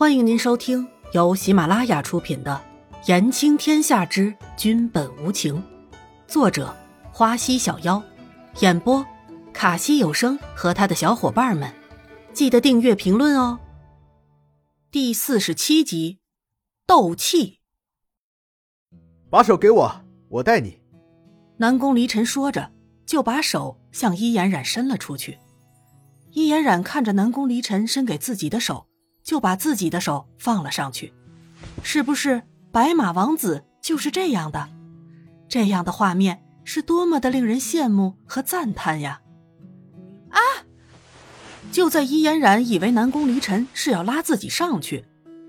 欢迎您收听由喜马拉雅出品的《言情天下之君本无情》，作者花溪小妖，演播卡西有声和他的小伙伴们。记得订阅、评论哦。第四十七集，斗气。把手给我，我带你。南宫离尘说着，就把手向伊颜冉伸了出去。伊颜冉看着南宫离尘伸给自己的手。就把自己的手放了上去，是不是白马王子就是这样的？这样的画面是多么的令人羡慕和赞叹呀！啊！就在伊嫣然以为南宫离尘是要拉自己上去，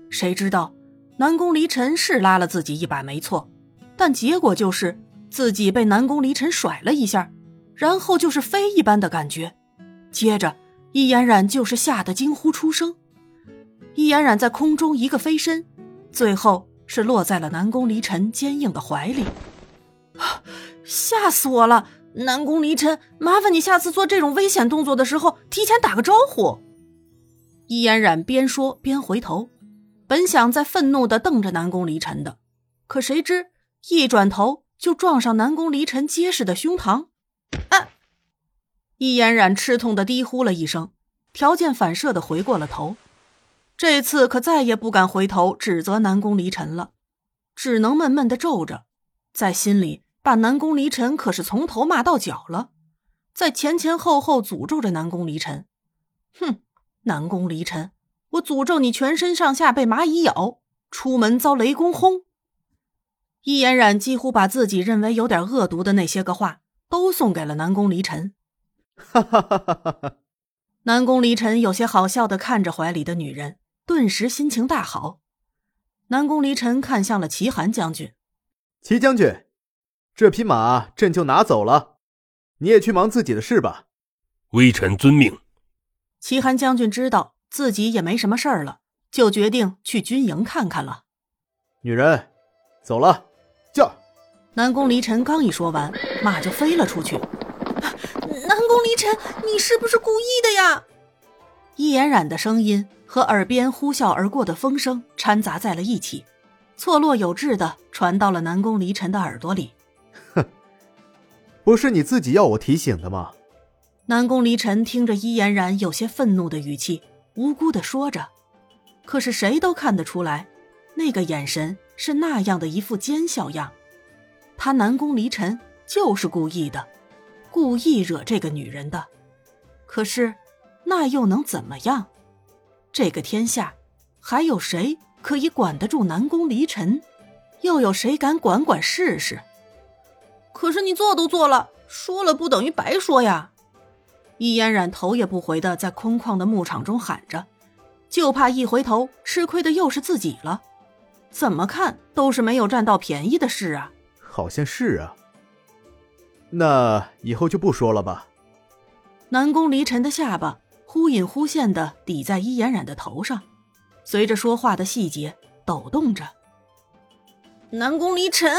谁知道南宫离尘是拉了自己一把没错，但结果就是自己被南宫离尘甩了一下，然后就是飞一般的感觉，接着伊嫣然就是吓得惊呼出声。易嫣然在空中一个飞身，最后是落在了南宫离尘坚硬的怀里。吓死我了！南宫离尘，麻烦你下次做这种危险动作的时候提前打个招呼。易嫣然边说边回头，本想在愤怒的瞪着南宫离尘的，可谁知一转头就撞上南宫离尘结实的胸膛。啊！易嫣然吃痛的低呼了一声，条件反射的回过了头。这次可再也不敢回头指责南宫离尘了，只能闷闷的皱着，在心里把南宫离尘可是从头骂到脚了，在前前后后诅咒着南宫离尘。哼，南宫离尘，我诅咒你全身上下被蚂蚁咬，出门遭雷公轰。易嫣然几乎把自己认为有点恶毒的那些个话都送给了南宫离尘。哈哈哈哈哈哈！南宫离尘有些好笑的看着怀里的女人。顿时心情大好，南宫离尘看向了齐寒将军：“齐将军，这匹马朕就拿走了，你也去忙自己的事吧。”微臣遵命。齐寒将军知道自己也没什么事儿了，就决定去军营看看了。女人，走了，驾！南宫离尘刚一说完，马就飞了出去。南宫离尘，你是不是故意的呀？易嫣然的声音。和耳边呼啸而过的风声掺杂在了一起，错落有致的传到了南宫离尘的耳朵里。哼，不是你自己要我提醒的吗？南宫离尘听着伊嫣然有些愤怒的语气，无辜的说着。可是谁都看得出来，那个眼神是那样的一副奸笑样。他南宫离尘就是故意的，故意惹这个女人的。可是，那又能怎么样？这个天下，还有谁可以管得住南宫离尘？又有谁敢管管试试？可是你做都做了，说了不等于白说呀！易嫣然头也不回的在空旷的牧场中喊着，就怕一回头吃亏的又是自己了。怎么看都是没有占到便宜的事啊！好像是啊。那以后就不说了吧。南宫离尘的下巴。忽隐忽现的抵在伊颜染的头上，随着说话的细节抖动着。南宫离尘，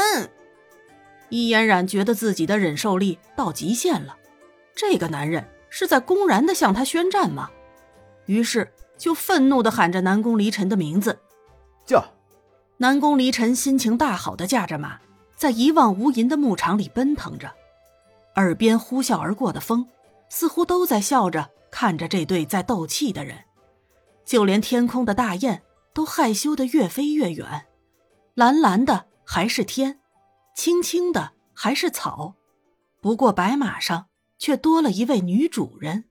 伊颜染觉得自己的忍受力到极限了，这个男人是在公然的向他宣战吗？于是就愤怒的喊着南宫离尘的名字，驾！南宫离尘心情大好的驾着马，在一望无垠的牧场里奔腾着，耳边呼啸而过的风，似乎都在笑着。看着这对在斗气的人，就连天空的大雁都害羞的越飞越远。蓝蓝的还是天，青青的还是草，不过白马上却多了一位女主人。